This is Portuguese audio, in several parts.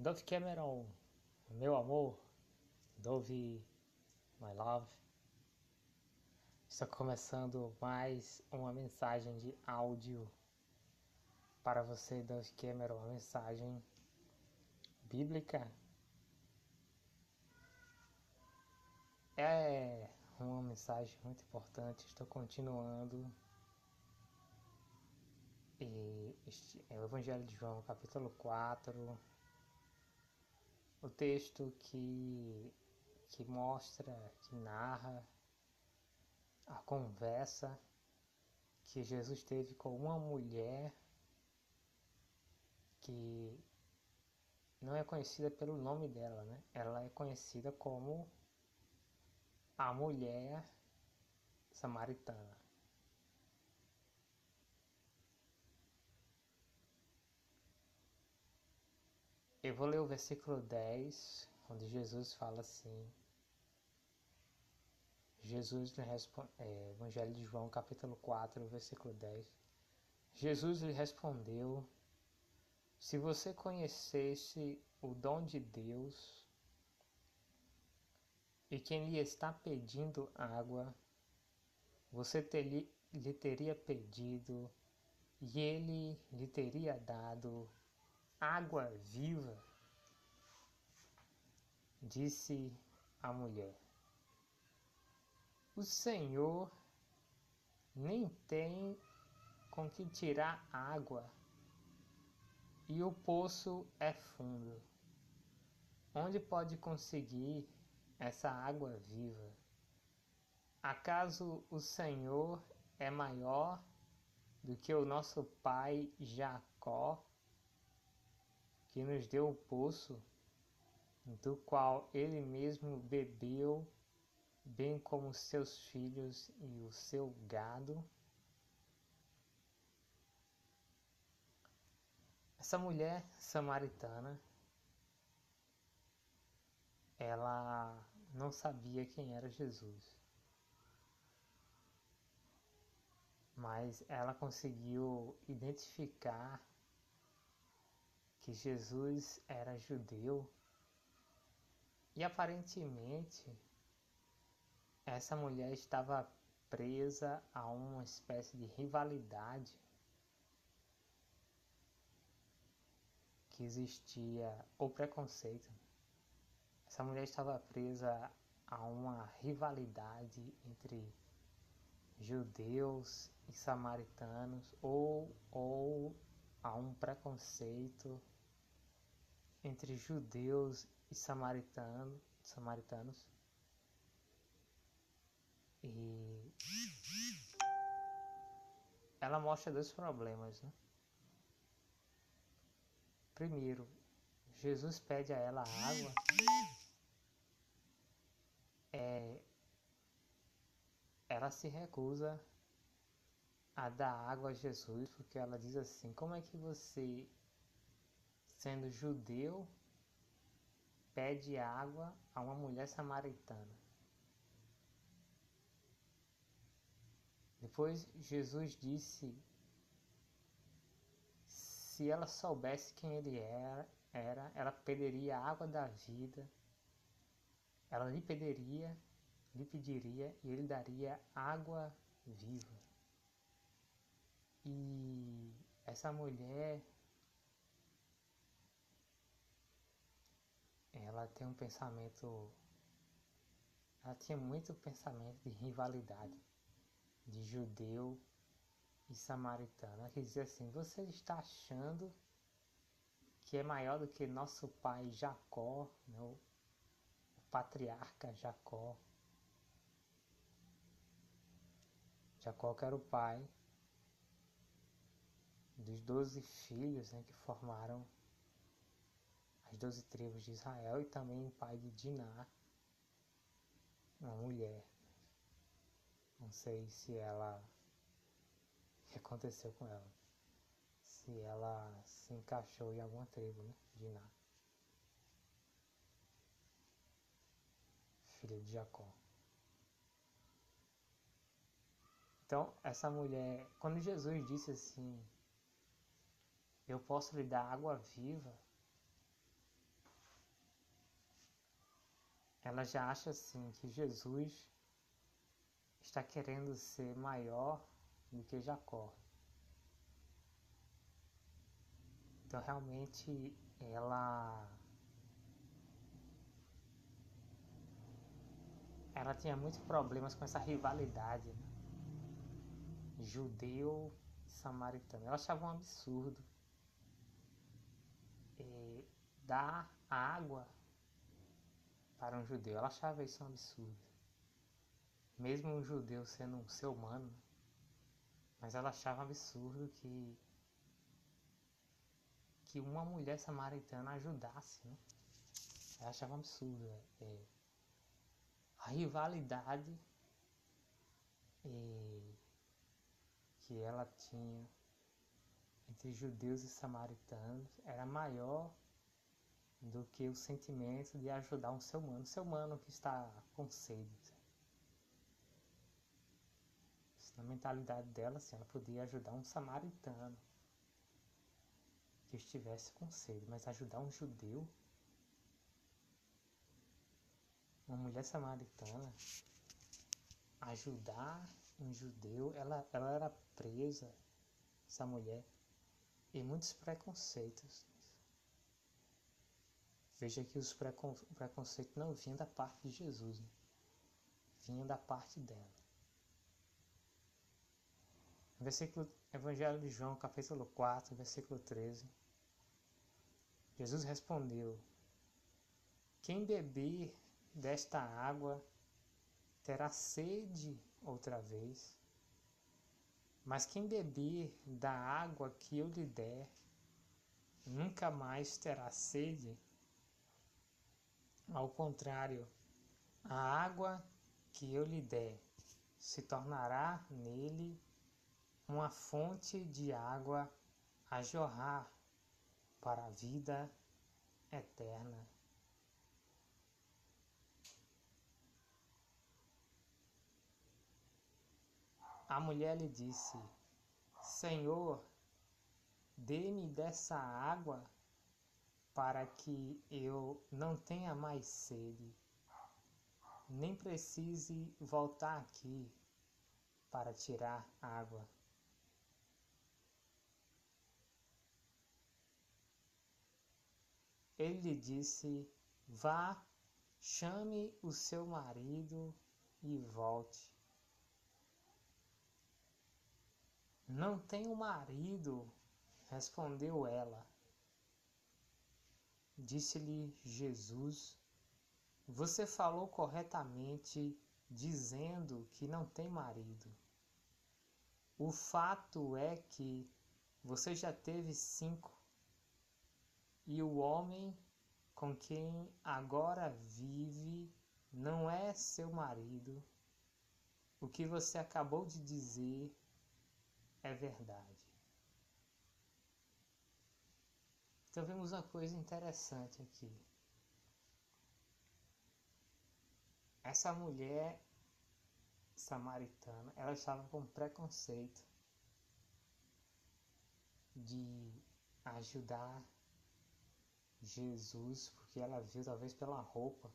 Dove Cameron, meu amor, Dove, my love. Está começando mais uma mensagem de áudio para você, Dove Cameron, uma mensagem bíblica. É uma mensagem muito importante. Estou continuando e este é o Evangelho de João, capítulo 4, o texto que, que mostra, que narra a conversa que Jesus teve com uma mulher que não é conhecida pelo nome dela, né? Ela é conhecida como a mulher samaritana. Eu vou ler o versículo 10, onde Jesus fala assim. Jesus lhe responde, é, Evangelho de João, capítulo 4, versículo 10. Jesus lhe respondeu: Se você conhecesse o dom de Deus e quem lhe está pedindo água, você ter, lhe teria pedido e ele lhe teria dado água viva, disse a mulher. O Senhor nem tem com que tirar água, e o poço é fundo. Onde pode conseguir essa água viva? Acaso o Senhor é maior do que o nosso pai Jacó, que nos deu o poço, do qual ele mesmo bebeu, bem como seus filhos e o seu gado. Essa mulher samaritana, ela não sabia quem era Jesus. Mas ela conseguiu identificar que Jesus era judeu e aparentemente essa mulher estava presa a uma espécie de rivalidade que existia, ou preconceito. Essa mulher estava presa a uma rivalidade entre judeus e samaritanos, ou, ou a um preconceito entre judeus e samaritano, samaritanos. E ela mostra dois problemas. Né? Primeiro, Jesus pede a ela água. É, ela se recusa a dar água a Jesus, porque ela diz assim: como é que você sendo judeu, pede água a uma mulher samaritana. Depois Jesus disse: se ela soubesse quem ele era, era, ela pediria a água da vida, ela lhe pediria, lhe pediria e ele daria água viva. E essa mulher ela tem um pensamento. Ela tinha muito pensamento de rivalidade, de judeu e samaritano. Ela dizia assim: Você está achando que é maior do que nosso pai Jacó, né? o, o patriarca Jacó. Jacó que era o pai dos doze filhos né, que formaram as doze tribos de Israel e também o pai de Diná, uma mulher. Não sei se ela. O que aconteceu com ela? Se ela se encaixou em alguma tribo, né? Diná. Filha de Jacó. Então, essa mulher, quando Jesus disse assim: Eu posso lhe dar água viva ela já acha assim que Jesus está querendo ser maior do que Jacó. Então realmente ela ela tinha muitos problemas com essa rivalidade né? judeu samaritano. Ela achava um absurdo é, dar água para um judeu. Ela achava isso um absurdo. Mesmo um judeu sendo um ser humano, mas ela achava absurdo que que uma mulher samaritana ajudasse, né? Ela achava absurdo. É, é a rivalidade é, que ela tinha entre judeus e samaritanos era maior do que o sentimento de ajudar um ser humano, um ser humano que está com sede. Na mentalidade dela, assim, ela podia ajudar um samaritano que estivesse com sede, mas ajudar um judeu, uma mulher samaritana, ajudar um judeu, ela, ela era presa, essa mulher, em muitos preconceitos. Veja que os precon preconceitos não vinham da parte de Jesus, né? vinham da parte dela. Versículo Evangelho de João, capítulo 4, versículo 13. Jesus respondeu: Quem beber desta água terá sede outra vez, mas quem beber da água que eu lhe der, nunca mais terá sede. Ao contrário, a água que eu lhe der se tornará nele uma fonte de água a jorrar para a vida eterna. A mulher lhe disse: Senhor, dê-me dessa água para que eu não tenha mais sede, nem precise voltar aqui para tirar água. Ele lhe disse: Vá, chame o seu marido e volte. Não tenho marido, respondeu ela. Disse-lhe Jesus: Você falou corretamente, dizendo que não tem marido. O fato é que você já teve cinco e o homem com quem agora vive não é seu marido. O que você acabou de dizer é verdade. Então vemos uma coisa interessante aqui. Essa mulher samaritana, ela estava com preconceito de ajudar Jesus, porque ela viu talvez pela roupa.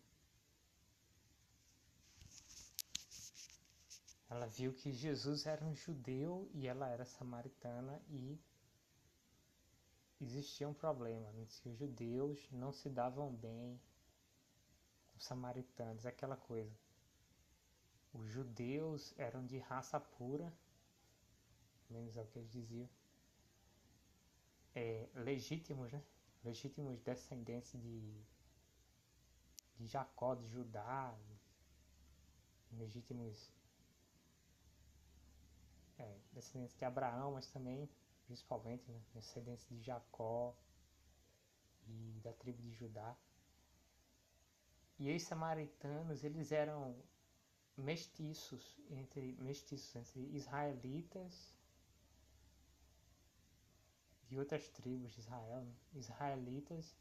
Ela viu que Jesus era um judeu e ela era samaritana e existia um problema, né? que os judeus não se davam bem com os samaritanos, aquela coisa. Os judeus eram de raça pura, menos é o que eles diziam, é, legítimos, né? legítimos descendentes de, de Jacó, de Judá, legítimos é, descendentes de Abraão, mas também, principalmente, né, descendentes de Jacó e da tribo de Judá. E os samaritanos, eles eram mestiços entre mestiços entre israelitas de outras tribos de Israel, né? israelitas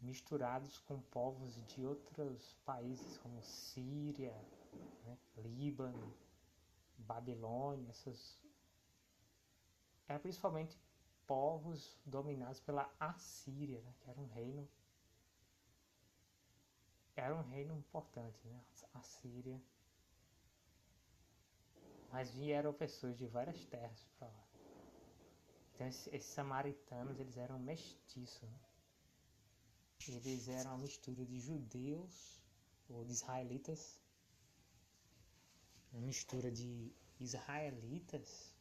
misturados com povos de outros países como Síria, né? Líbano, Babilônia, essas eram principalmente povos dominados pela Assíria, né? que era um reino era um reino importante, né? A Síria. Mas vieram pessoas de várias terras para lá. Então esses, esses, samaritanos eles eram mestiços. Né? Eles eram uma mistura de judeus ou de israelitas, uma mistura de israelitas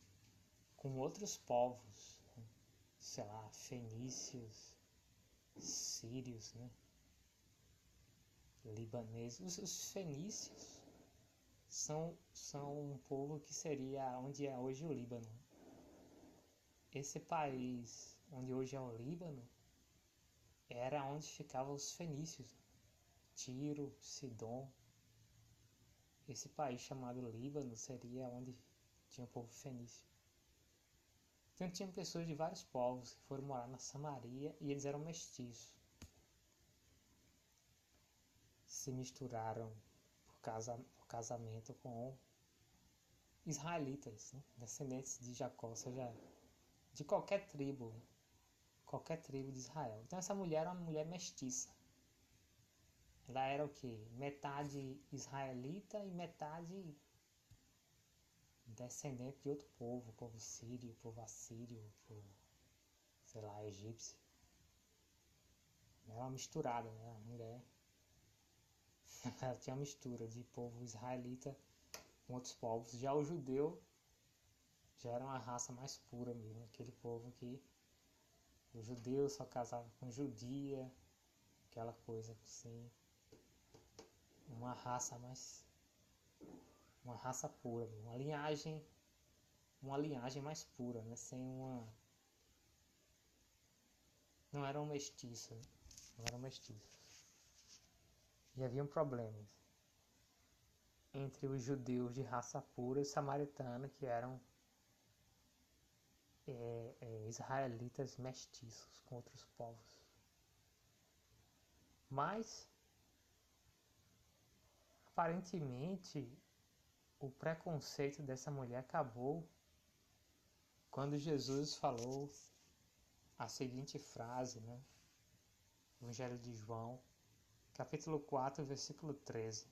com outros povos, né? sei lá, fenícios, sírios, né? libaneses. Os, os, fenícios são, são um povo que seria onde é hoje o Líbano. Esse país onde hoje é o Líbano era onde ficavam os fenícios, Tiro, Sidom. Esse país chamado Líbano seria onde tinha o povo fenício. Então tinha pessoas de vários povos que foram morar na Samaria e eles eram mestiços. Se misturaram por, casa, por casamento com israelitas, né? descendentes de Jacó, ou seja, de qualquer tribo qualquer tribo de Israel. Então essa mulher era uma mulher mestiça. Ela era o que? Metade israelita e metade descendente de outro povo, povo sírio, povo assírio, povo, sei lá, egípcio. Era uma misturada, né? A mulher. Ela tinha uma mistura de povo israelita com outros povos. Já o judeu já era uma raça mais pura mesmo, aquele povo que o judeu só casava com judia, aquela coisa assim. Uma raça mais. Uma raça pura, uma linhagem. Uma linhagem mais pura, né? Sem uma. Não eram mestiços. Não eram mestiços. E havia um problema entre os judeus de raça pura e os samaritanos que eram é, é, israelitas mestiços com outros povos. Mas, aparentemente, o preconceito dessa mulher acabou quando Jesus falou a seguinte frase, né? Evangelho de João, capítulo 4, versículo 13.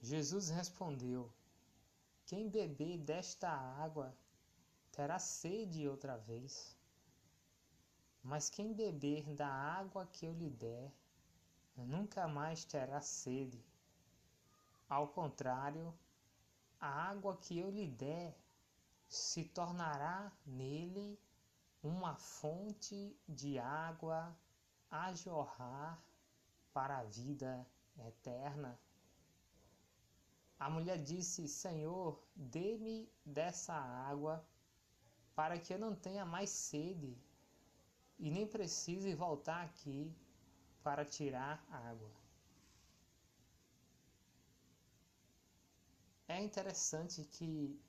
Jesus respondeu: quem beber desta água terá sede outra vez. Mas quem beber da água que eu lhe der, nunca mais terá sede. Ao contrário, a água que eu lhe der se tornará nele uma fonte de água a jorrar para a vida eterna. A mulher disse: Senhor, dê-me dessa água, para que eu não tenha mais sede e nem precise voltar aqui para tirar água. É interessante que,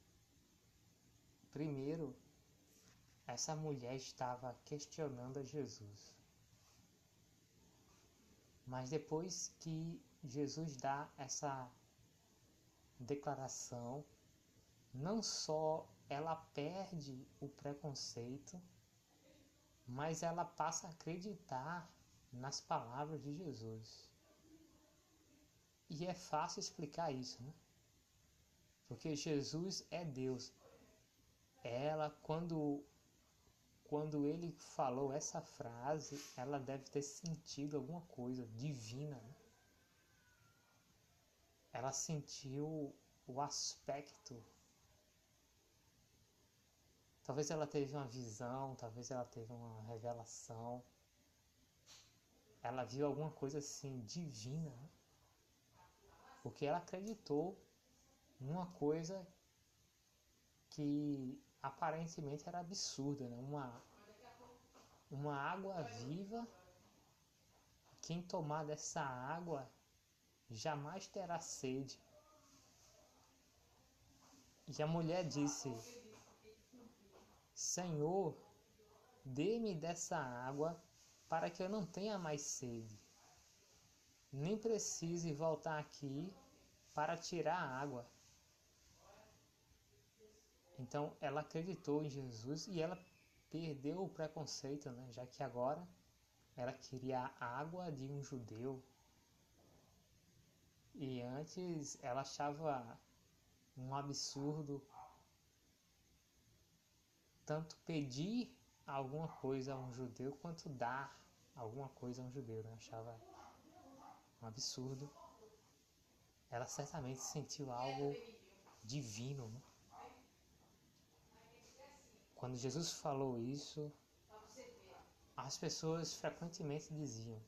primeiro, essa mulher estava questionando a Jesus. Mas depois que Jesus dá essa declaração, não só ela perde o preconceito, mas ela passa a acreditar nas palavras de Jesus. E é fácil explicar isso, né? Porque Jesus é Deus. Ela, quando, quando ele falou essa frase, ela deve ter sentido alguma coisa divina, né? ela sentiu o aspecto. Talvez ela teve uma visão, talvez ela teve uma revelação. Ela viu alguma coisa assim divina. Né? Porque ela acreditou numa coisa que aparentemente era absurda, né? Uma, uma água viva. Quem tomar dessa água jamais terá sede. E a mulher disse: Senhor, dê-me dessa água para que eu não tenha mais sede, nem precise voltar aqui para tirar a água. Então ela acreditou em Jesus e ela perdeu o preconceito, né? já que agora ela queria a água de um judeu. E antes ela achava um absurdo tanto pedir alguma coisa a um judeu quanto dar alguma coisa a um judeu, né? Achava um absurdo. Ela certamente sentiu algo divino. Né? Quando Jesus falou isso, as pessoas frequentemente diziam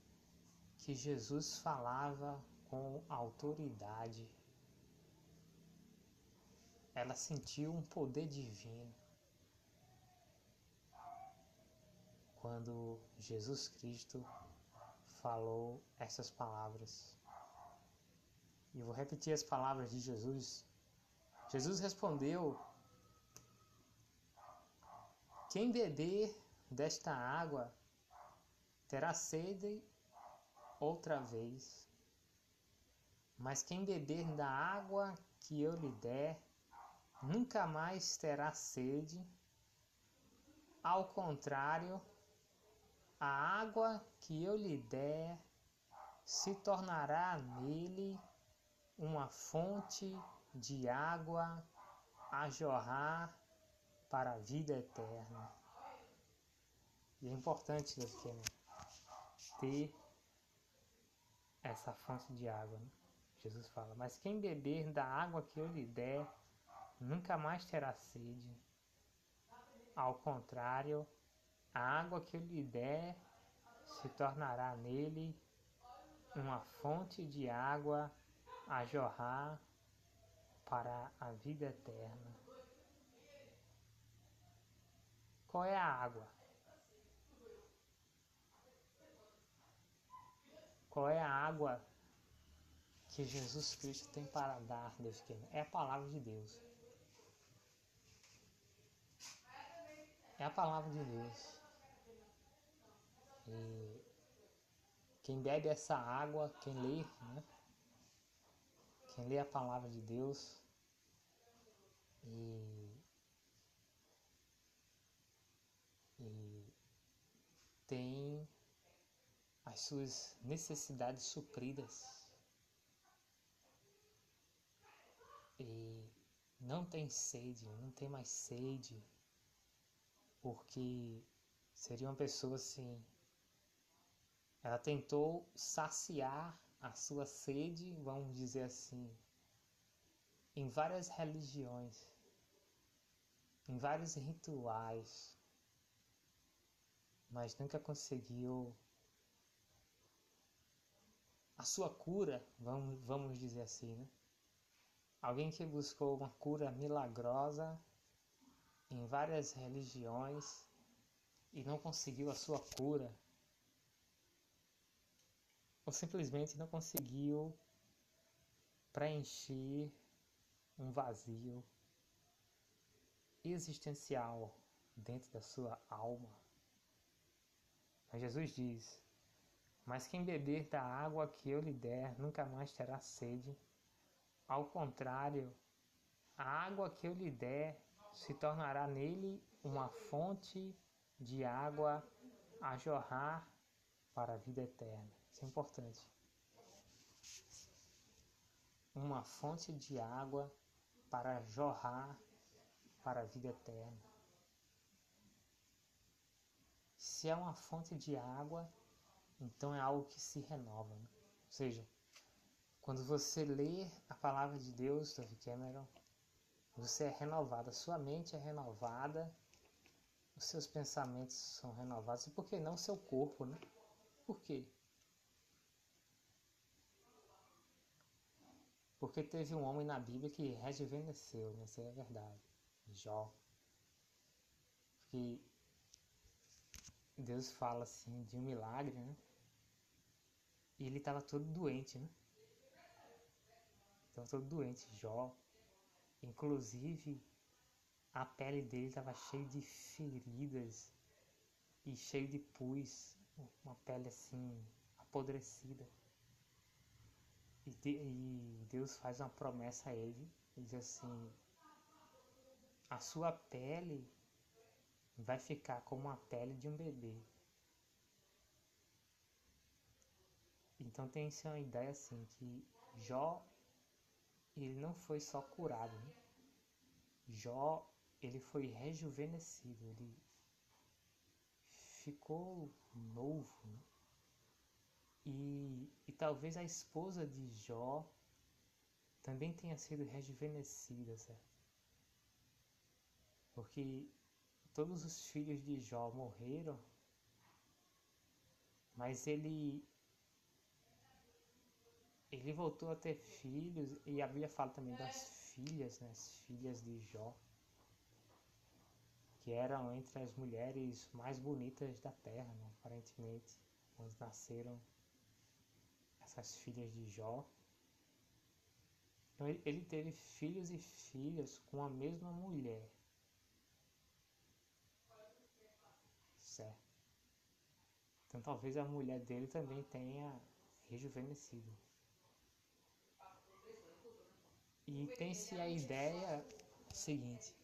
que Jesus falava com autoridade. Ela sentiu um poder divino. Quando Jesus Cristo falou essas palavras. E vou repetir as palavras de Jesus. Jesus respondeu: Quem beber desta água terá sede outra vez. Mas quem beber da água que eu lhe der, nunca mais terá sede. Ao contrário, a água que eu lhe der se tornará nele uma fonte de água a jorrar para a vida eterna. E é importante né, ter essa fonte de água. Né? Jesus fala: Mas quem beber da água que eu lhe der, nunca mais terá sede. Ao contrário, a água que eu lhe der se tornará nele uma fonte de água a jorrar para a vida eterna. Qual é a água? Qual é a água que Jesus Cristo tem para dar, Deus querido? É a palavra de Deus. É a palavra de Deus. E quem bebe essa água, quem lê, né? Quem lê a palavra de Deus e, tem as suas necessidades supridas e não tem sede, não tem mais sede, porque seria uma pessoa assim. Ela tentou saciar a sua sede, vamos dizer assim, em várias religiões, em vários rituais, mas nunca conseguiu a sua cura, vamos, vamos dizer assim, né? Alguém que buscou uma cura milagrosa em várias religiões e não conseguiu a sua cura, ou simplesmente não conseguiu preencher um vazio existencial dentro da sua alma. Mas Jesus diz: Mas quem beber da água que eu lhe der nunca mais terá sede. Ao contrário, a água que eu lhe der se tornará nele uma fonte de água a jorrar para a vida eterna. Isso é importante. Uma fonte de água para jorrar para a vida eterna. Se é uma fonte de água, então é algo que se renova. Né? Ou seja, quando você lê a palavra de Deus, David Cameron, você é renovado, a sua mente é renovada, os seus pensamentos são renovados, e por que não seu corpo, né? Por quê? Porque teve um homem na Bíblia que rejuvenesceu, né? Isso é verdade. Jó. Que Deus fala assim de um milagre, né? E ele estava todo doente, né? Estava todo doente, Jó. Inclusive, a pele dele estava cheia de feridas e cheio de pus, uma pele assim apodrecida. E, de, e Deus faz uma promessa a ele, ele diz assim: a sua pele vai ficar como a pele de um bebê. Então tem-se uma ideia assim que Jó ele não foi só curado, né? Jó ele foi rejuvenescido, ele ficou novo, né? E, e talvez a esposa de Jó também tenha sido rejuvenescida, certo? Porque todos os filhos de Jó morreram, mas ele ele voltou a ter filhos e a Bíblia fala também das filhas, né, as filhas de Jó, que eram entre as mulheres mais bonitas da terra, né, aparentemente, quando nasceram essas filhas de Jó. Então ele teve filhos e filhas com a mesma mulher. Certo? Então talvez a mulher dele também tenha rejuvenescido. E tem-se a ideia seguinte: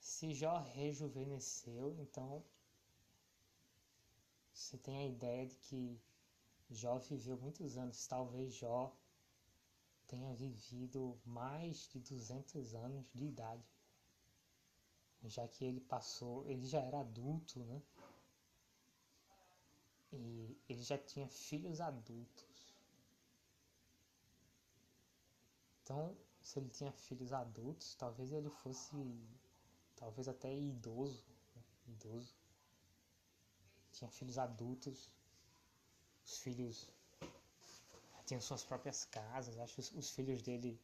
se Jó rejuvenesceu, então você tem a ideia de que Jó viveu muitos anos. Talvez Jó tenha vivido mais de 200 anos de idade, já que ele passou, ele já era adulto, né? E ele já tinha filhos adultos. Então, se ele tinha filhos adultos, talvez ele fosse, talvez até idoso, né? idoso. Tinha filhos adultos, os filhos tinham suas próprias casas, acho que os, os filhos dele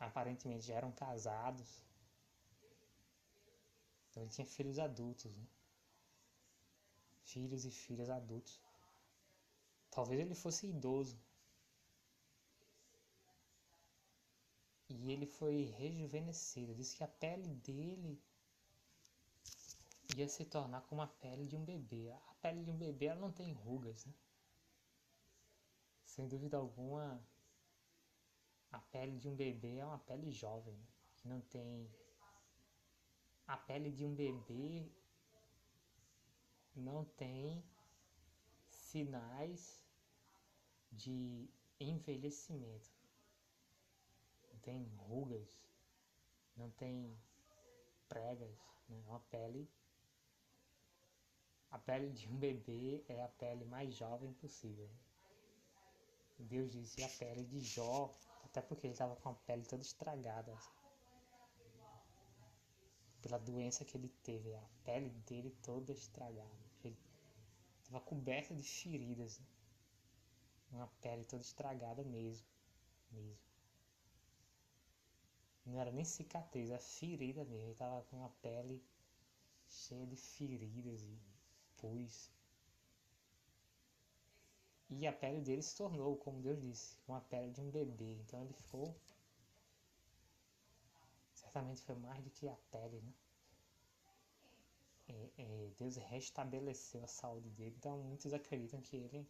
aparentemente já eram casados. Então ele tinha filhos adultos, né? Filhos e filhas adultos. Talvez ele fosse idoso, e ele foi rejuvenescido. Diz que a pele dele ia se tornar como a pele de um bebê. A pele de um bebê ela não tem rugas, né? Sem dúvida alguma, a pele de um bebê é uma pele jovem, né? que não tem. A pele de um bebê não tem sinais de envelhecimento tem rugas, não tem pregas, né? É uma pele. A pele de um bebê é a pele mais jovem possível. Deus disse a pele de Jó, até porque ele estava com a pele toda estragada. Pela doença que ele teve, a pele dele toda estragada. Ele estava coberta de feridas. Né? Uma pele toda estragada mesmo. mesmo. Não era nem cicatriz, era ferida mesmo. Ele tava com a pele cheia de feridas e pus. E a pele dele se tornou, como Deus disse, uma pele de um bebê. Então ele ficou. Certamente foi mais do que a pele, né? É, é, Deus restabeleceu a saúde dele. Então muitos acreditam que ele.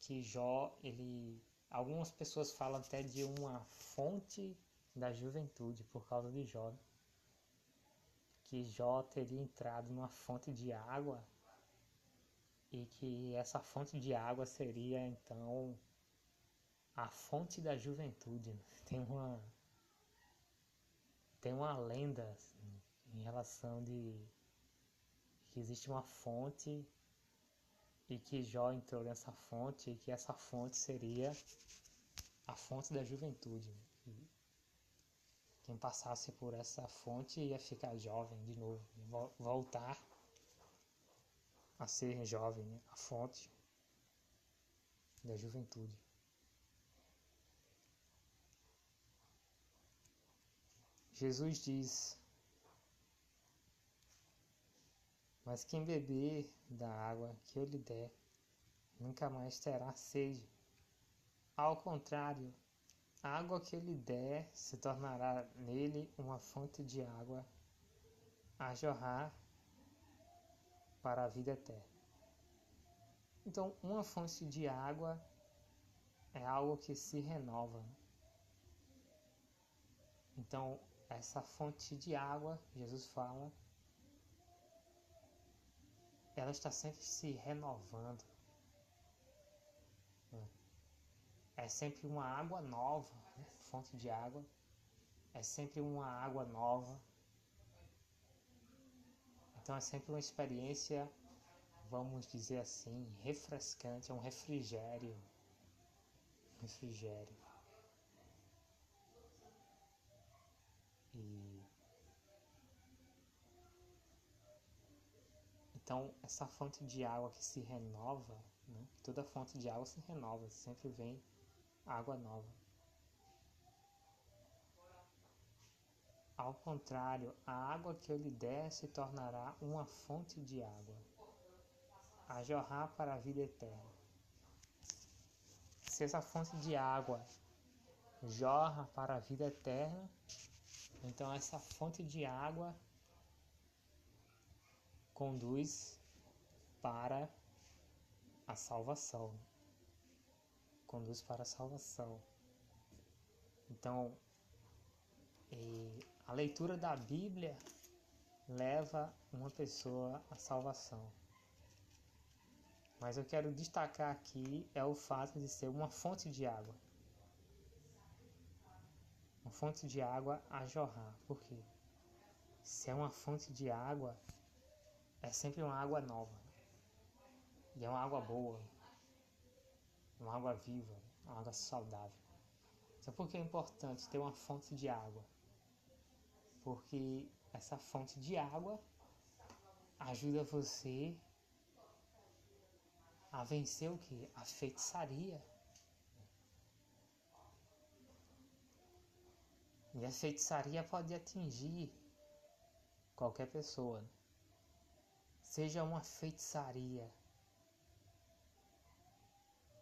Que Jó, ele Algumas pessoas falam até de uma fonte da juventude por causa de Jó. Que Jó teria entrado numa fonte de água e que essa fonte de água seria então a fonte da juventude. Tem uma tem uma lenda assim, em relação de que existe uma fonte e que Jó entrou nessa fonte e que essa fonte seria a fonte da juventude. quem passasse por essa fonte ia ficar jovem de novo, voltar a ser jovem, a fonte da juventude. Jesus diz Mas quem beber da água que eu lhe der, nunca mais terá sede. Ao contrário, a água que eu lhe der se tornará nele uma fonte de água a jorrar para a vida eterna. Então, uma fonte de água é algo que se renova. Então, essa fonte de água, Jesus fala, ela está sempre se renovando. É sempre uma água nova, né? fonte de água. É sempre uma água nova. Então é sempre uma experiência, vamos dizer assim, refrescante, é um refrigério. Refrigério. E então essa fonte de água que se renova, né? toda fonte de água se renova, sempre vem água nova. Ao contrário, a água que eu lhe der se tornará uma fonte de água, a jorrar para a vida eterna. Se essa fonte de água jorra para a vida eterna, então essa fonte de água conduz para a salvação. Conduz para a salvação. Então, a leitura da Bíblia leva uma pessoa à salvação. Mas eu quero destacar aqui é o fato de ser uma fonte de água. Uma fonte de água a jorrar. Por quê? Se é uma fonte de água, é sempre uma água nova. E é uma água boa. Uma água viva, uma água saudável. Então por que é importante ter uma fonte de água? Porque essa fonte de água ajuda você a vencer o que? A feitiçaria. E a feitiçaria pode atingir qualquer pessoa. Seja uma feitiçaria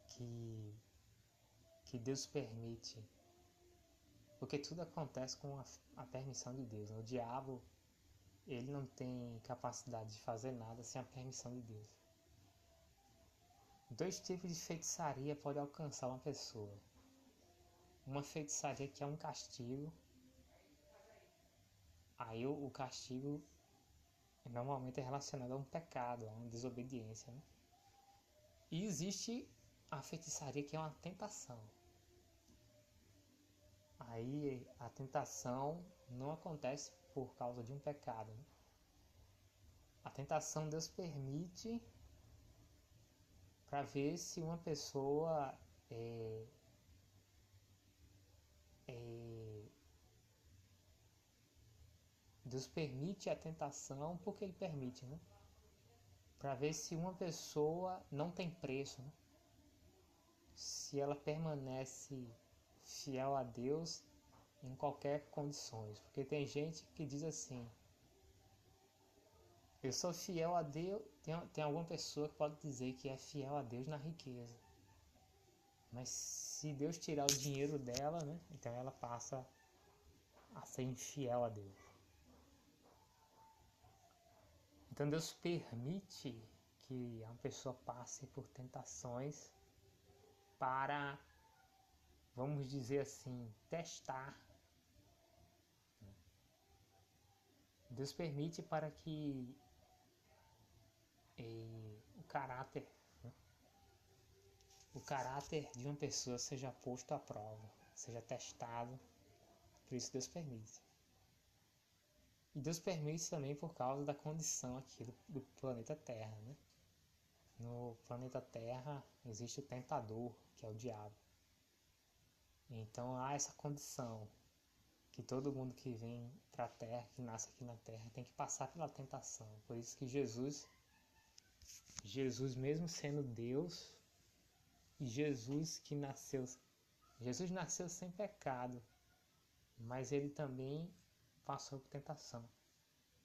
que, que Deus permite porque tudo acontece com a, a permissão de Deus. Né? O diabo, ele não tem capacidade de fazer nada sem a permissão de Deus. Dois tipos de feitiçaria podem alcançar uma pessoa. Uma feitiçaria que é um castigo. Aí o, o castigo normalmente é relacionado a um pecado, a uma desobediência. Né? E existe a feitiçaria que é uma tentação. Aí a tentação não acontece por causa de um pecado. Né? A tentação Deus permite para ver se uma pessoa é, é, Deus permite a tentação porque Ele permite, né? Para ver se uma pessoa não tem preço, né? se ela permanece fiel a Deus em qualquer condições. Porque tem gente que diz assim: eu sou fiel a Deus. Tem, tem alguma pessoa que pode dizer que é fiel a Deus na riqueza. Mas se Deus tirar o dinheiro dela, né, então ela passa a ser infiel a Deus. Então Deus permite que uma pessoa passe por tentações para vamos dizer assim, testar. Deus permite para que eh, o caráter o caráter de uma pessoa seja posto à prova, seja testado. Por isso Deus permite. E Deus permite também por causa da condição aqui do, do planeta Terra. Né? No planeta Terra existe o tentador, que é o diabo. Então há essa condição que todo mundo que vem para a terra, que nasce aqui na terra, tem que passar pela tentação. Por isso que Jesus, Jesus mesmo sendo Deus, e Jesus que nasceu, Jesus nasceu sem pecado, mas ele também passou por tentação.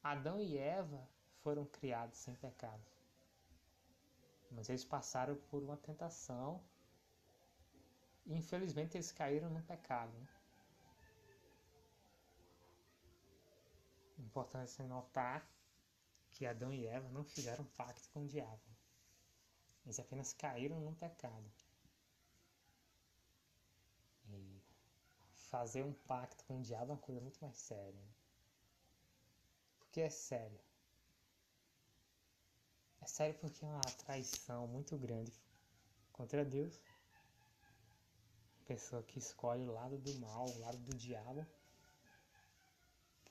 Adão e Eva foram criados sem pecado, mas eles passaram por uma tentação e infelizmente eles caíram no pecado. Né? Importante notar que Adão e Eva não fizeram pacto com o diabo. Eles apenas caíram no pecado. E fazer um pacto com o diabo é uma coisa muito mais séria. Porque é sério. É sério porque é uma traição muito grande contra Deus pessoa que escolhe o lado do mal, o lado do diabo,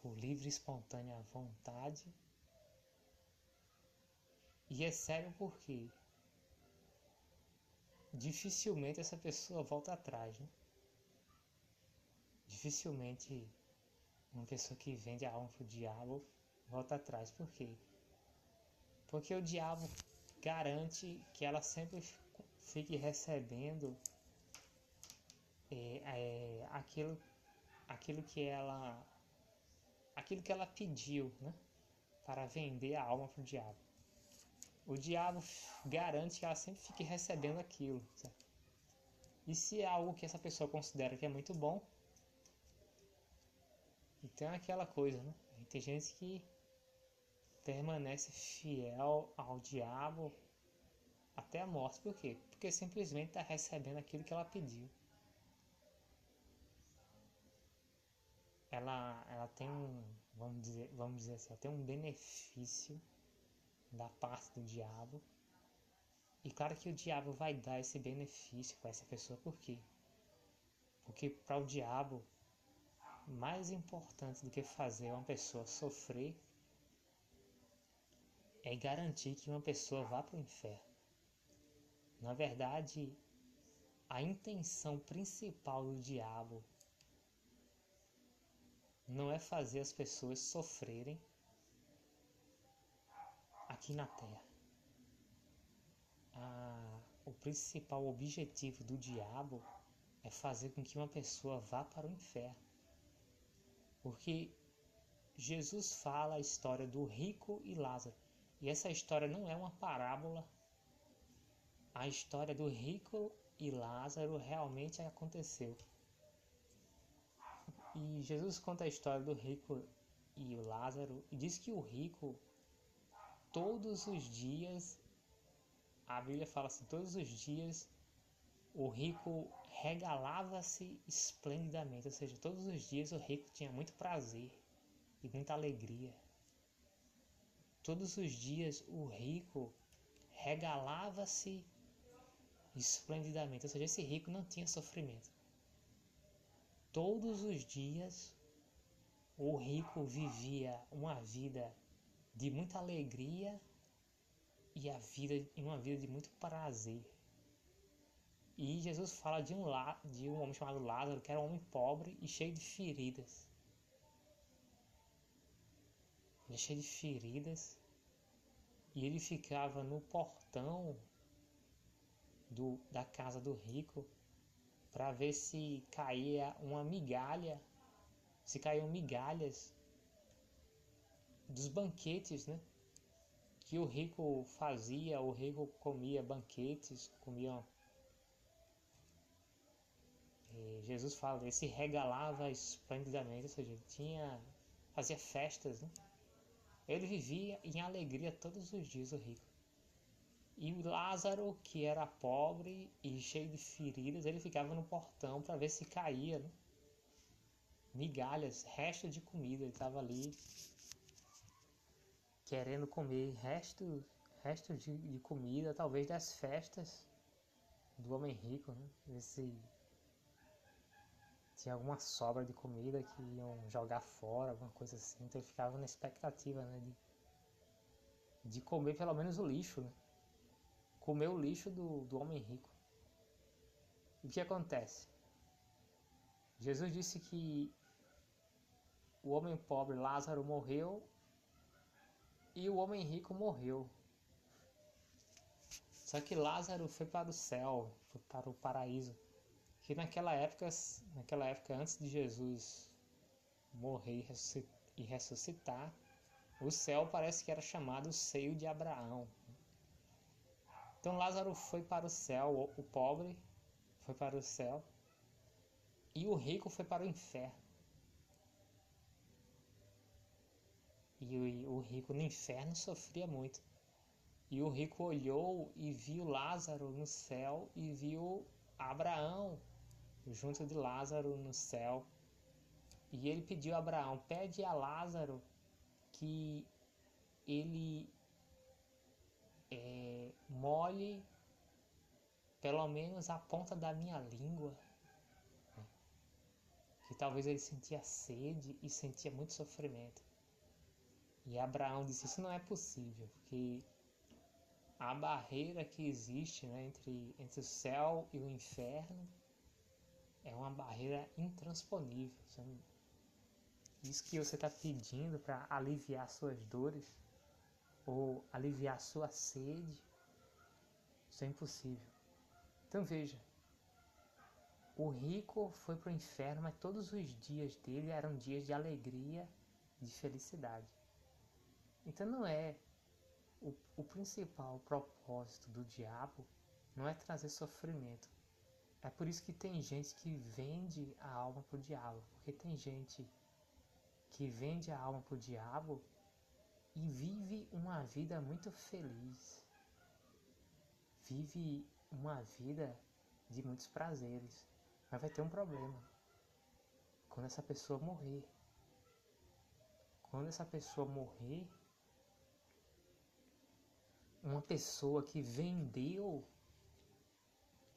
por livre e espontânea vontade. E é sério porque dificilmente essa pessoa volta atrás, né? Dificilmente uma pessoa que vende a alma pro diabo volta atrás. Por quê? Porque o diabo garante que ela sempre fique recebendo é, é, aquilo, aquilo que ela aquilo que ela pediu né, para vender a alma para o diabo. O diabo garante que ela sempre fique recebendo aquilo. Certo? E se é algo que essa pessoa considera que é muito bom, então é aquela coisa, né? Tem gente que permanece fiel ao diabo até a morte. Por quê? Porque simplesmente está recebendo aquilo que ela pediu. Ela, ela tem um, vamos dizer, vamos dizer assim, ela tem um benefício da parte do diabo. E claro que o diabo vai dar esse benefício para essa pessoa, por quê? Porque para o diabo, mais importante do que fazer uma pessoa sofrer é garantir que uma pessoa vá para o inferno. Na verdade, a intenção principal do diabo não é fazer as pessoas sofrerem aqui na Terra. Ah, o principal objetivo do diabo é fazer com que uma pessoa vá para o inferno. Porque Jesus fala a história do rico e Lázaro. E essa história não é uma parábola a história do rico e Lázaro realmente aconteceu. E Jesus conta a história do rico e o Lázaro e diz que o rico, todos os dias, a Bíblia fala assim: todos os dias o rico regalava-se esplendidamente, ou seja, todos os dias o rico tinha muito prazer e muita alegria. Todos os dias o rico regalava-se esplendidamente. Ou seja, esse rico não tinha sofrimento. Todos os dias o rico vivia uma vida de muita alegria e a vida uma vida de muito prazer. E Jesus fala de um, de um homem chamado Lázaro, que era um homem pobre e cheio de feridas. Ele é cheio de feridas. E ele ficava no portão do, da casa do rico para ver se caía uma migalha, se caíam migalhas dos banquetes, né? Que o rico fazia, o rico comia banquetes, comia. Jesus fala, ele se regalava esplendidamente, ou seja, ele tinha, fazia festas, né? Ele vivia em alegria todos os dias, o rico. E Lázaro, que era pobre e cheio de feridas, ele ficava no portão para ver se caía, né? migalhas, resto de comida. Ele estava ali querendo comer resto, resto de, de, comida, talvez das festas do homem rico, né? Ver se tinha alguma sobra de comida que iam jogar fora, alguma coisa assim. Então ele ficava na expectativa, né? De, de comer pelo menos o lixo, né? comer o lixo do, do homem rico. E o que acontece? Jesus disse que o homem pobre Lázaro morreu e o homem rico morreu. Só que Lázaro foi para o céu, foi para o paraíso. Que naquela época, naquela época antes de Jesus morrer e ressuscitar, o céu parece que era chamado seio de Abraão. Então Lázaro foi para o céu, o pobre foi para o céu e o rico foi para o inferno. E o, rico no inferno sofria muito. E o rico olhou e viu Lázaro no céu e viu Abraão junto de Lázaro no céu. E ele pediu a Abraão: pede a Lázaro que ele é, molhe pelo menos a ponta da minha língua que talvez ele sentia sede e sentia muito sofrimento. E Abraão disse: Isso não é possível, porque a barreira que existe né, entre, entre o céu e o inferno é uma barreira intransponível. Isso que você está pedindo para aliviar suas dores ou aliviar sua sede, isso é impossível. Então veja, o rico foi para o inferno, mas todos os dias dele eram dias de alegria, de felicidade. Então não é o, o principal propósito do diabo não é trazer sofrimento, é por isso que tem gente que vende a alma pro diabo, porque tem gente que vende a alma pro diabo e vive uma vida muito feliz. Vive uma vida de muitos prazeres, mas vai ter um problema. Quando essa pessoa morrer. Quando essa pessoa morrer, uma pessoa que vendeu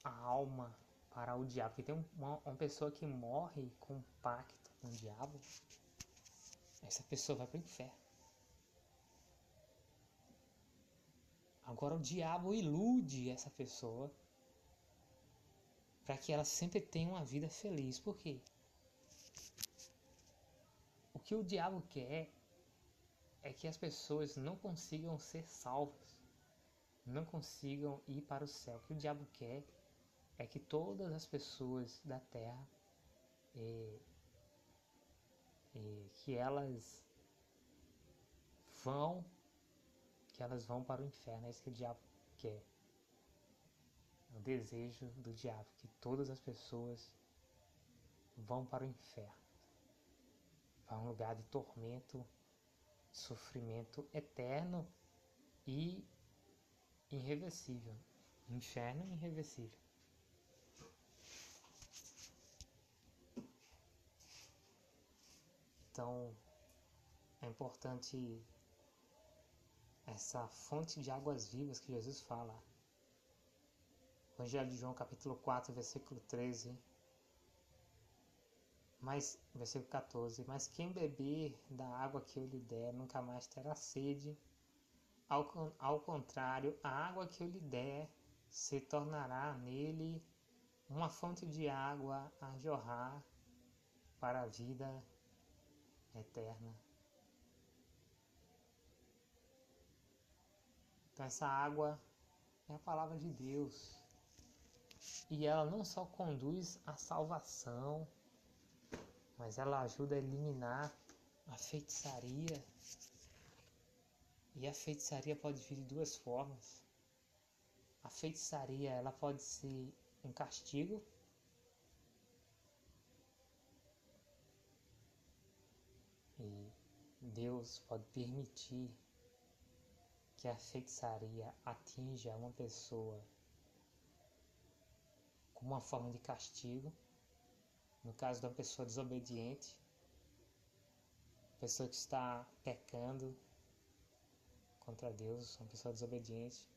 a alma para o diabo. Porque tem uma, uma pessoa que morre com um pacto com o diabo, essa pessoa vai para o inferno. Agora o diabo ilude essa pessoa para que ela sempre tenha uma vida feliz. Por quê? O que o diabo quer é que as pessoas não consigam ser salvas, não consigam ir para o céu. O que o diabo quer é que todas as pessoas da Terra é, é, que elas vão que elas vão para o inferno, é isso que o diabo quer. É o desejo do diabo que todas as pessoas vão para o inferno. Para um lugar de tormento, sofrimento eterno e irreversível. Inferno irreversível. Então é importante essa fonte de águas vivas que Jesus fala. Evangelho de João, capítulo 4, versículo 13. Mas, versículo 14: Mas quem beber da água que eu lhe der nunca mais terá sede. Ao, ao contrário, a água que eu lhe der se tornará nele uma fonte de água a jorrar para a vida eterna. Então, essa água é a palavra de Deus. E ela não só conduz à salvação, mas ela ajuda a eliminar a feitiçaria. E a feitiçaria pode vir de duas formas. A feitiçaria ela pode ser um castigo E Deus pode permitir que a feitiçaria atinja uma pessoa como uma forma de castigo. No caso de uma pessoa desobediente, pessoa que está pecando contra Deus, uma pessoa desobediente.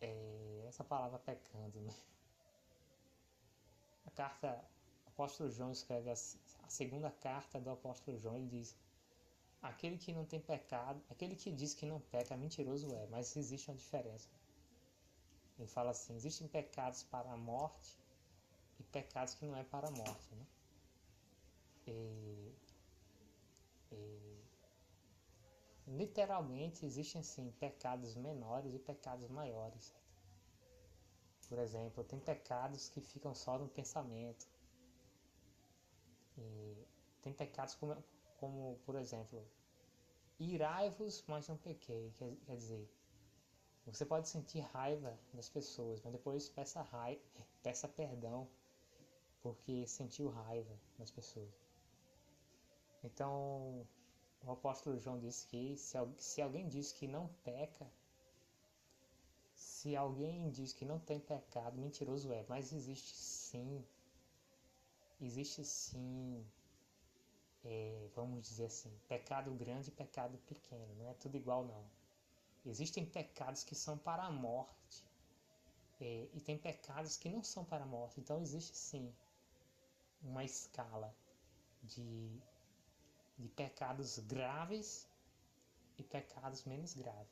É essa palavra pecando, né? A carta apóstolo João escreve a, a segunda carta do apóstolo João, ele diz: Aquele que não tem pecado, aquele que diz que não peca, mentiroso é, mas existe uma diferença. Ele fala assim: existem pecados para a morte e pecados que não é para a morte. Né? E, e, literalmente existem sim pecados menores e pecados maiores. Por exemplo, tem pecados que ficam só no pensamento, e tem pecados como, como, por exemplo, irai-vos, mas não pequei. Quer, quer dizer, você pode sentir raiva das pessoas, mas depois peça, raiva, peça perdão porque sentiu raiva das pessoas. Então, o apóstolo João disse que se, se alguém diz que não peca, se alguém diz que não tem pecado, mentiroso é, mas existe sim existe sim, é, vamos dizer assim, pecado grande e pecado pequeno, não é tudo igual não. Existem pecados que são para a morte, É, e tem pecados que não são para a morte. Então existe sim uma escala de, de pecados graves e pecados menos grave,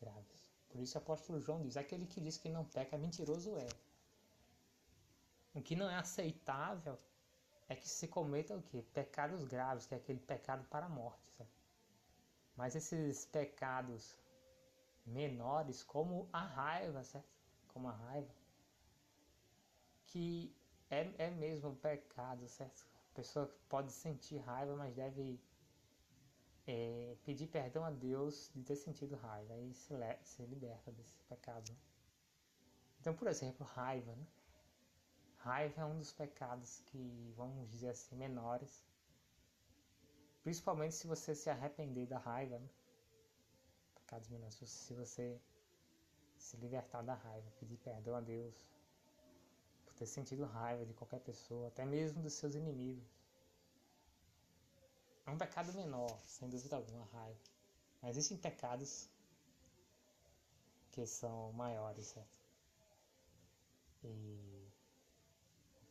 graves. Por isso o apóstolo João diz: aquele que diz que não peca, mentiroso é. O que não é aceitável é que se cometa o quê? Pecados graves, que é aquele pecado para a morte. Certo? Mas esses pecados menores, como a raiva, certo? Como a raiva, que é, é mesmo um pecado, certo? A pessoa pode sentir raiva, mas deve é, pedir perdão a Deus de ter sentido raiva e se, se liberta desse pecado. Então, por exemplo, raiva. Né? Raiva é um dos pecados que, vamos dizer assim, menores. Principalmente se você se arrepender da raiva. Né? Pecados menores. Se você se libertar da raiva, pedir perdão a Deus por ter sentido raiva de qualquer pessoa, até mesmo dos seus inimigos. É um pecado menor, sem dúvida alguma, a raiva. Mas existem pecados que são maiores, certo? E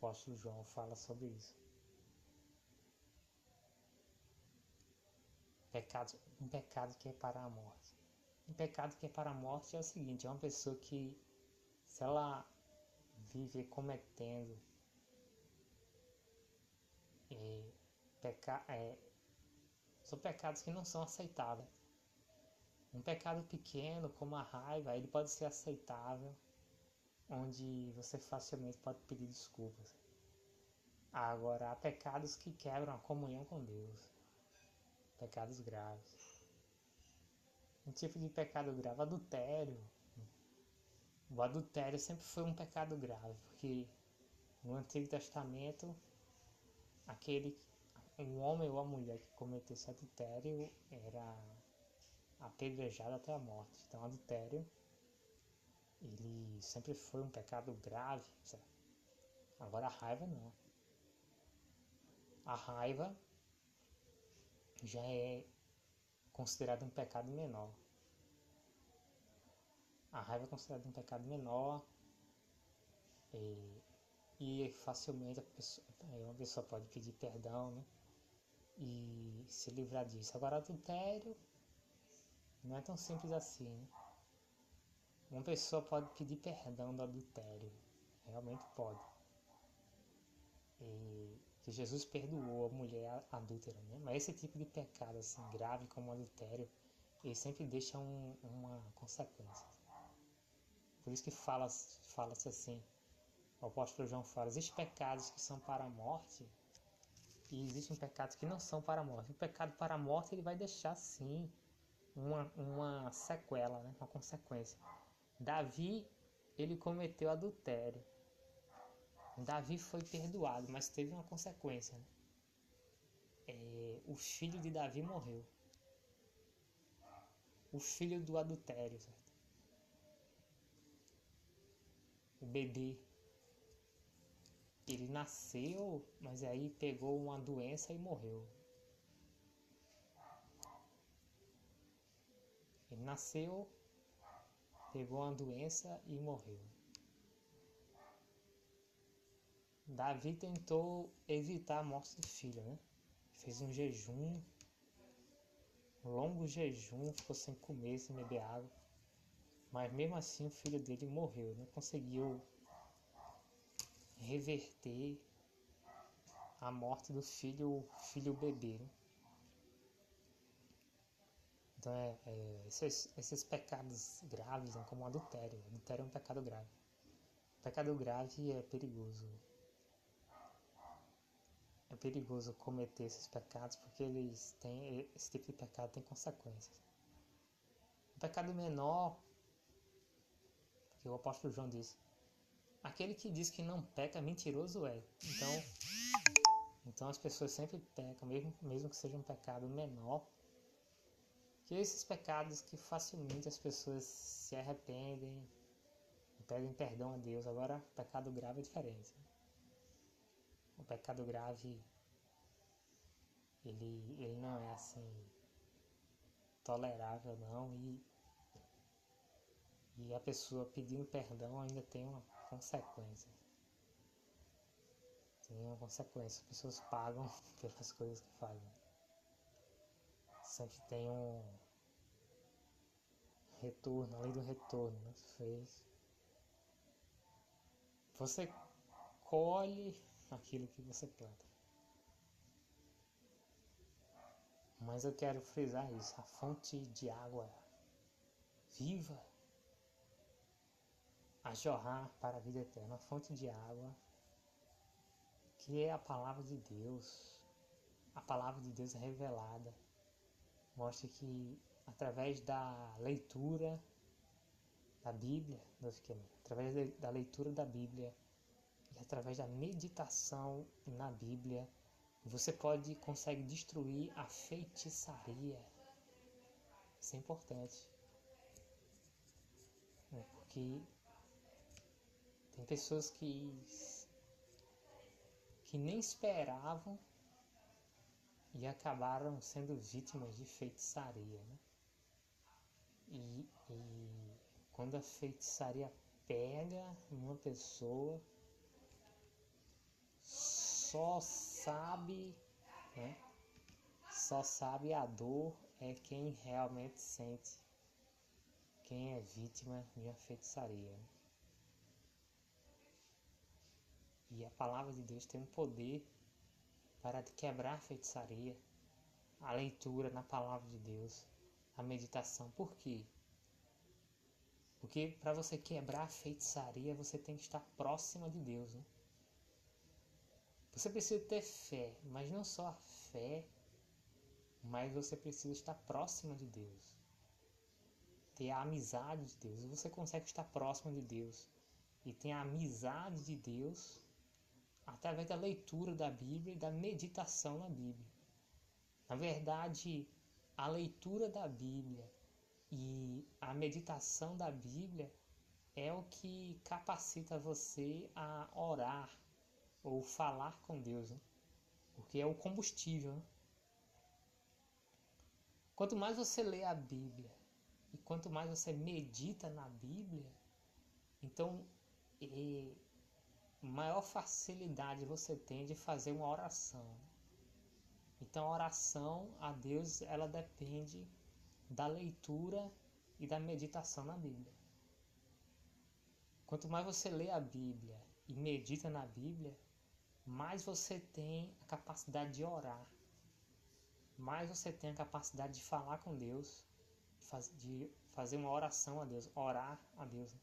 apóstolo João fala sobre isso. Pecado, um pecado que é para a morte. Um pecado que é para a morte é o seguinte, é uma pessoa que se ela vive cometendo é, peca, é, são pecados que não são aceitáveis. Um pecado pequeno, como a raiva, ele pode ser aceitável, onde você facilmente pode pedir desculpas. Agora, há pecados que quebram a comunhão com Deus, pecados graves. Um tipo de pecado grave, adultério. O adultério sempre foi um pecado grave, porque no Antigo Testamento, aquele um homem ou a mulher que cometesse adultério era apedrejado até a morte. Então, adultério, ele sempre foi um pecado grave? Agora, a raiva não. A raiva já é considerada um pecado menor. A raiva é considerada um pecado menor e, e facilmente a pessoa, uma pessoa pode pedir perdão, né? e se livrar disso. Agora, adultério não é tão simples assim. Né? Uma pessoa pode pedir perdão do adultério, realmente pode. E que Jesus perdoou a mulher adúltera, né? Mas esse tipo de pecado assim grave como o adultério, ele sempre deixa um, uma consequência. Por isso que fala fala-se assim, o apóstolo João fala, existem pecados que são para a morte e existem pecados que não são para a morte. O pecado para a morte ele vai deixar sim uma, uma sequela, né? uma consequência. Davi ele cometeu adultério. Davi foi perdoado, mas teve uma consequência. Né? É, o filho de Davi morreu. O filho do adultério, certo? O bebê ele nasceu, mas aí pegou uma doença e morreu. Ele nasceu, pegou uma doença e morreu. Davi tentou evitar a morte do filho, né? Fez um jejum, um longo jejum, ficou sem comer, sem beber água. Mas mesmo assim o filho dele morreu, não conseguiu reverter a morte do filho, filho bebê. Né? Então, é, é, esses, esses pecados graves, né, como o adultério. O adultério é um pecado grave. O pecado grave é perigoso. É perigoso cometer esses pecados porque eles têm, esse tipo de pecado tem consequências. O pecado menor, que o apóstolo João disse, Aquele que diz que não peca, mentiroso é. Então, então as pessoas sempre pecam, mesmo, mesmo que seja um pecado menor. Que esses pecados que facilmente as pessoas se arrependem, pedem perdão a Deus. Agora, o pecado grave é diferente. O pecado grave, ele, ele não é assim tolerável não e E a pessoa pedindo perdão ainda tem uma consequência. Tem uma consequência. As pessoas pagam pelas coisas que fazem. Sempre tem um retorno, além do retorno, né? fez. Você colhe aquilo que você planta. Mas eu quero frisar isso, a fonte de água viva a jorrar para a vida eterna, a fonte de água, que é a palavra de Deus. A palavra de Deus é revelada. Mostra que através da leitura da Bíblia, através da leitura da Bíblia e através da meditação na Bíblia, você pode consegue destruir a feitiçaria. Isso é importante. Porque tem pessoas que que nem esperavam e acabaram sendo vítimas de feitiçaria, né? E, e quando a feitiçaria pega uma pessoa, só sabe, né? Só sabe a dor é quem realmente sente, quem é vítima de uma feitiçaria. Né? E a palavra de Deus tem um poder para quebrar a feitiçaria, a leitura na palavra de Deus, a meditação. Por quê? Porque para você quebrar a feitiçaria, você tem que estar próxima de Deus. Né? Você precisa ter fé, mas não só a fé, mas você precisa estar próxima de Deus. Ter a amizade de Deus. Você consegue estar próximo de Deus e tem a amizade de Deus através da leitura da Bíblia e da meditação na Bíblia. Na verdade, a leitura da Bíblia e a meditação da Bíblia é o que capacita você a orar ou falar com Deus, né? porque é o combustível. Né? Quanto mais você lê a Bíblia e quanto mais você medita na Bíblia, então maior facilidade você tem de fazer uma oração. Então a oração a Deus ela depende da leitura e da meditação na Bíblia. Quanto mais você lê a Bíblia e medita na Bíblia, mais você tem a capacidade de orar, mais você tem a capacidade de falar com Deus, de fazer uma oração a Deus, orar a Deus.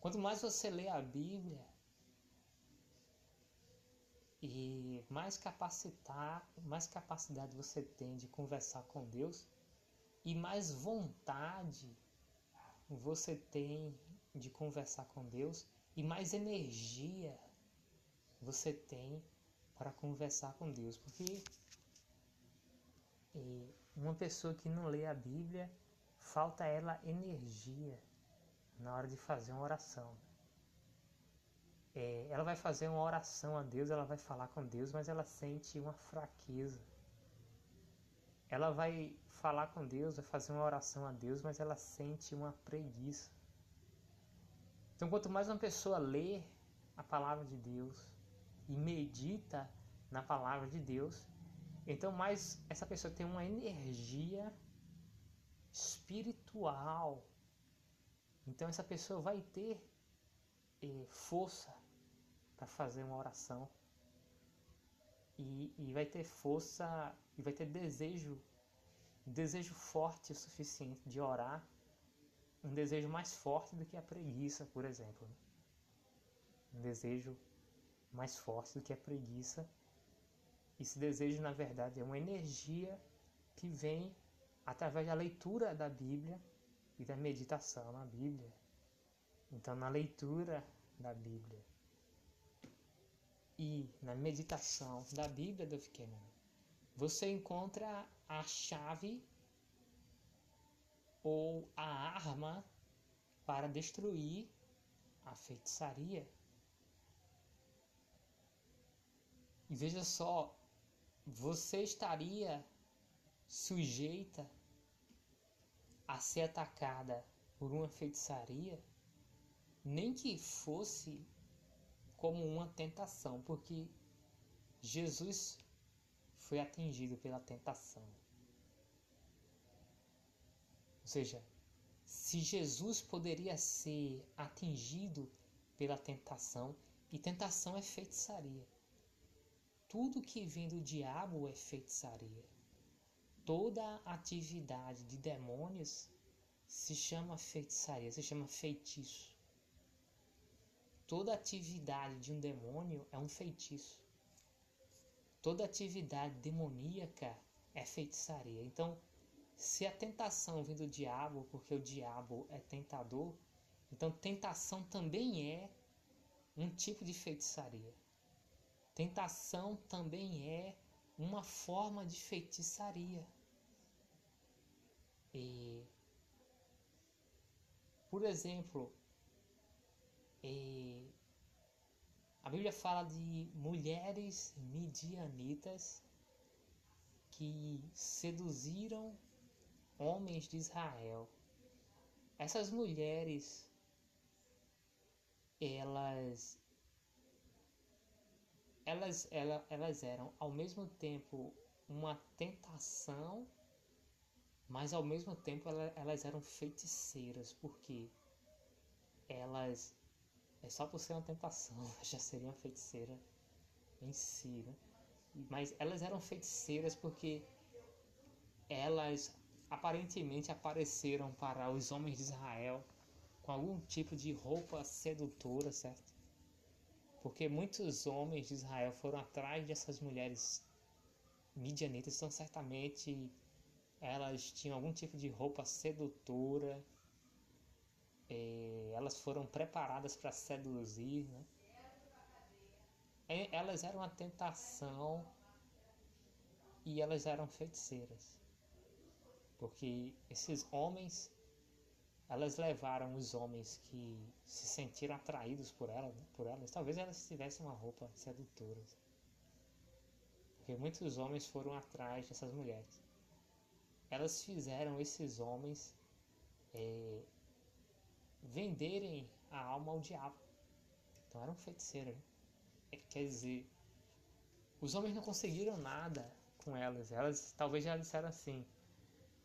Quanto mais você lê a Bíblia, e mais capacitar, mais capacidade você tem de conversar com Deus e mais vontade você tem de conversar com Deus e mais energia você tem para conversar com Deus, porque uma pessoa que não lê a Bíblia falta ela energia na hora de fazer uma oração é, ela vai fazer uma oração a Deus, ela vai falar com Deus, mas ela sente uma fraqueza. Ela vai falar com Deus, vai fazer uma oração a Deus, mas ela sente uma preguiça. Então, quanto mais uma pessoa lê a palavra de Deus e medita na palavra de Deus, então mais essa pessoa tem uma energia espiritual. Então, essa pessoa vai ter eh, força para fazer uma oração e, e vai ter força e vai ter desejo, desejo forte o suficiente de orar, um desejo mais forte do que a preguiça, por exemplo. Né? Um desejo mais forte do que a preguiça. Esse desejo, na verdade, é uma energia que vem através da leitura da Bíblia e da meditação na Bíblia. Então, na leitura da Bíblia e na meditação da Bíblia do Cameron, você encontra a chave ou a arma para destruir a feitiçaria. E veja só, você estaria sujeita a ser atacada por uma feitiçaria, nem que fosse como uma tentação, porque Jesus foi atingido pela tentação. Ou seja, se Jesus poderia ser atingido pela tentação, e tentação é feitiçaria. Tudo que vem do diabo é feitiçaria. Toda atividade de demônios se chama feitiçaria, se chama feitiço. Toda atividade de um demônio é um feitiço. Toda atividade demoníaca é feitiçaria. Então, se a tentação vem do diabo, porque o diabo é tentador, então tentação também é um tipo de feitiçaria. Tentação também é uma forma de feitiçaria. E, por exemplo, e, a Bíblia fala de mulheres midianitas que seduziram homens de Israel. Essas mulheres, elas, elas, elas, elas eram ao mesmo tempo uma tentação, mas ao mesmo tempo elas, elas eram feiticeiras, porque elas é só por ser uma tentação, já seria uma feiticeira em si, né? Mas elas eram feiticeiras porque elas aparentemente apareceram para os homens de Israel com algum tipo de roupa sedutora, certo? Porque muitos homens de Israel foram atrás dessas mulheres midianitas, então certamente elas tinham algum tipo de roupa sedutora, é, elas foram preparadas para seduzir, né? Elas eram uma tentação e elas eram feiticeiras, porque esses homens, elas levaram os homens que se sentiram atraídos por elas, por elas, talvez elas tivessem uma roupa sedutora, porque muitos homens foram atrás dessas mulheres. Elas fizeram esses homens é, venderem a alma ao diabo. Então eram feiticeiros. É, quer dizer, os homens não conseguiram nada com elas. Elas talvez já disseram assim: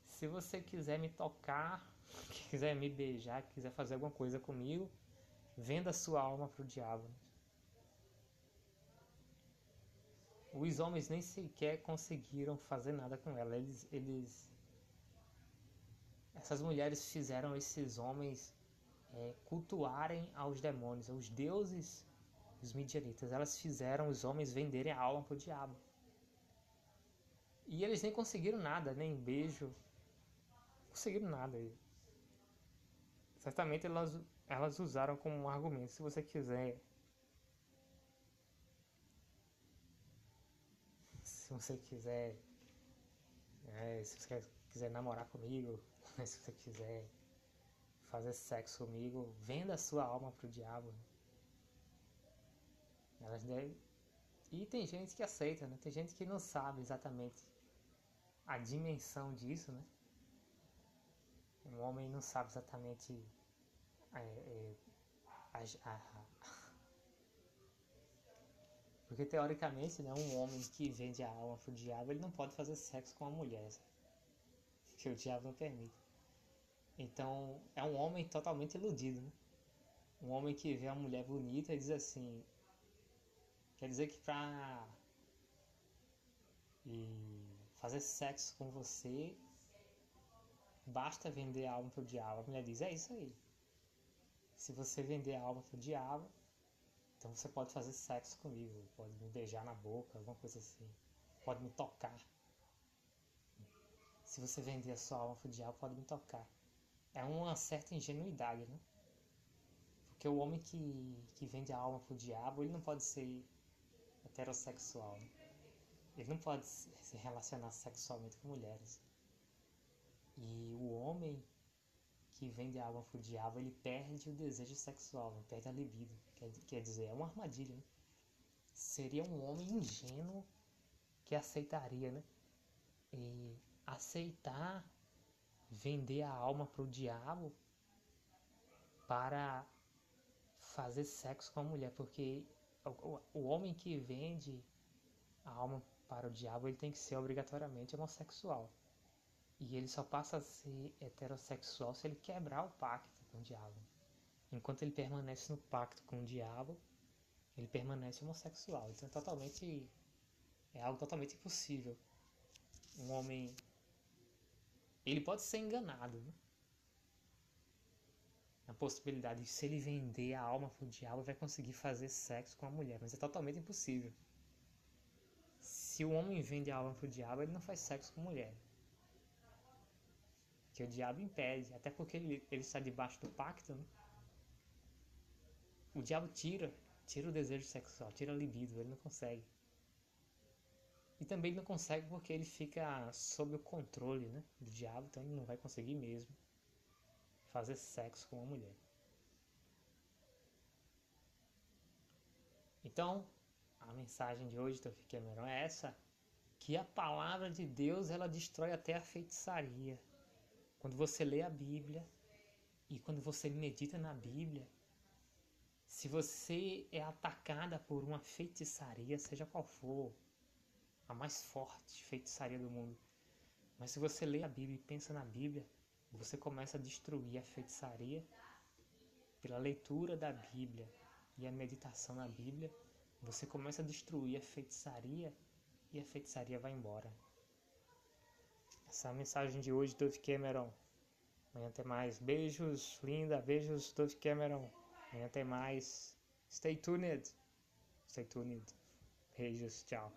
se você quiser me tocar, quiser me beijar, quiser fazer alguma coisa comigo, venda sua alma para o diabo. Os homens nem sequer conseguiram fazer nada com ela. Eles, eles, essas mulheres fizeram esses homens é, cultuarem aos demônios, aos deuses dos midianitas. Elas fizeram os homens venderem a alma para o diabo. E eles nem conseguiram nada, nem beijo. Não conseguiram nada. Certamente elas, elas usaram como um argumento. Se você quiser. Se você quiser. É, se você quiser namorar comigo. Se você quiser fazer sexo comigo, venda a sua alma pro diabo. Elas devem... E tem gente que aceita, né? Tem gente que não sabe exatamente a dimensão disso, né? Um homem não sabe exatamente é, é, a, a, porque teoricamente, né, um homem que vende a alma pro diabo, ele não pode fazer sexo com uma mulher, que o diabo não permite. Então, é um homem totalmente iludido, né? Um homem que vê uma mulher bonita e diz assim: quer dizer que pra e fazer sexo com você basta vender a alma pro diabo. A mulher diz: é isso aí. Se você vender a alma pro diabo, então você pode fazer sexo comigo, pode me beijar na boca, alguma coisa assim, pode me tocar. Se você vender a sua alma pro diabo, pode me tocar é uma certa ingenuidade, né? Porque o homem que, que vende a alma pro diabo, ele não pode ser heterossexual, né? Ele não pode se relacionar sexualmente com mulheres. E o homem que vende a alma pro diabo, ele perde o desejo sexual, perde a libido. Quer, quer dizer, é uma armadilha, né? Seria um homem ingênuo que aceitaria, né? E aceitar vender a alma para o diabo para fazer sexo com a mulher, porque o, o homem que vende a alma para o diabo, ele tem que ser obrigatoriamente homossexual. E ele só passa a ser heterossexual se ele quebrar o pacto com o diabo. Enquanto ele permanece no pacto com o diabo, ele permanece homossexual. Então é totalmente é algo totalmente impossível. Um homem ele pode ser enganado, né? A possibilidade de se ele vender a alma pro diabo, vai conseguir fazer sexo com a mulher, mas é totalmente impossível. Se o homem vende a alma pro diabo, ele não faz sexo com mulher. Que o diabo impede, até porque ele, ele está debaixo do pacto, né? O diabo tira, tira o desejo sexual, tira a libido, ele não consegue. E também não consegue porque ele fica sob o controle né, do diabo, então ele não vai conseguir mesmo fazer sexo com uma mulher. Então, a mensagem de hoje do Cameron é essa, que a palavra de Deus ela destrói até a feitiçaria. Quando você lê a Bíblia e quando você medita na Bíblia, se você é atacada por uma feitiçaria, seja qual for, a mais forte feitiçaria do mundo, mas se você lê a Bíblia e pensa na Bíblia, você começa a destruir a feitiçaria pela leitura da Bíblia e a meditação na Bíblia. Você começa a destruir a feitiçaria e a feitiçaria vai embora. Essa mensagem de hoje, Dove Cameron. Amanhã tem mais. Beijos, linda. Beijos, Dove Cameron. Amanhã tem mais. Stay tuned. Stay tuned. Beijos, tchau.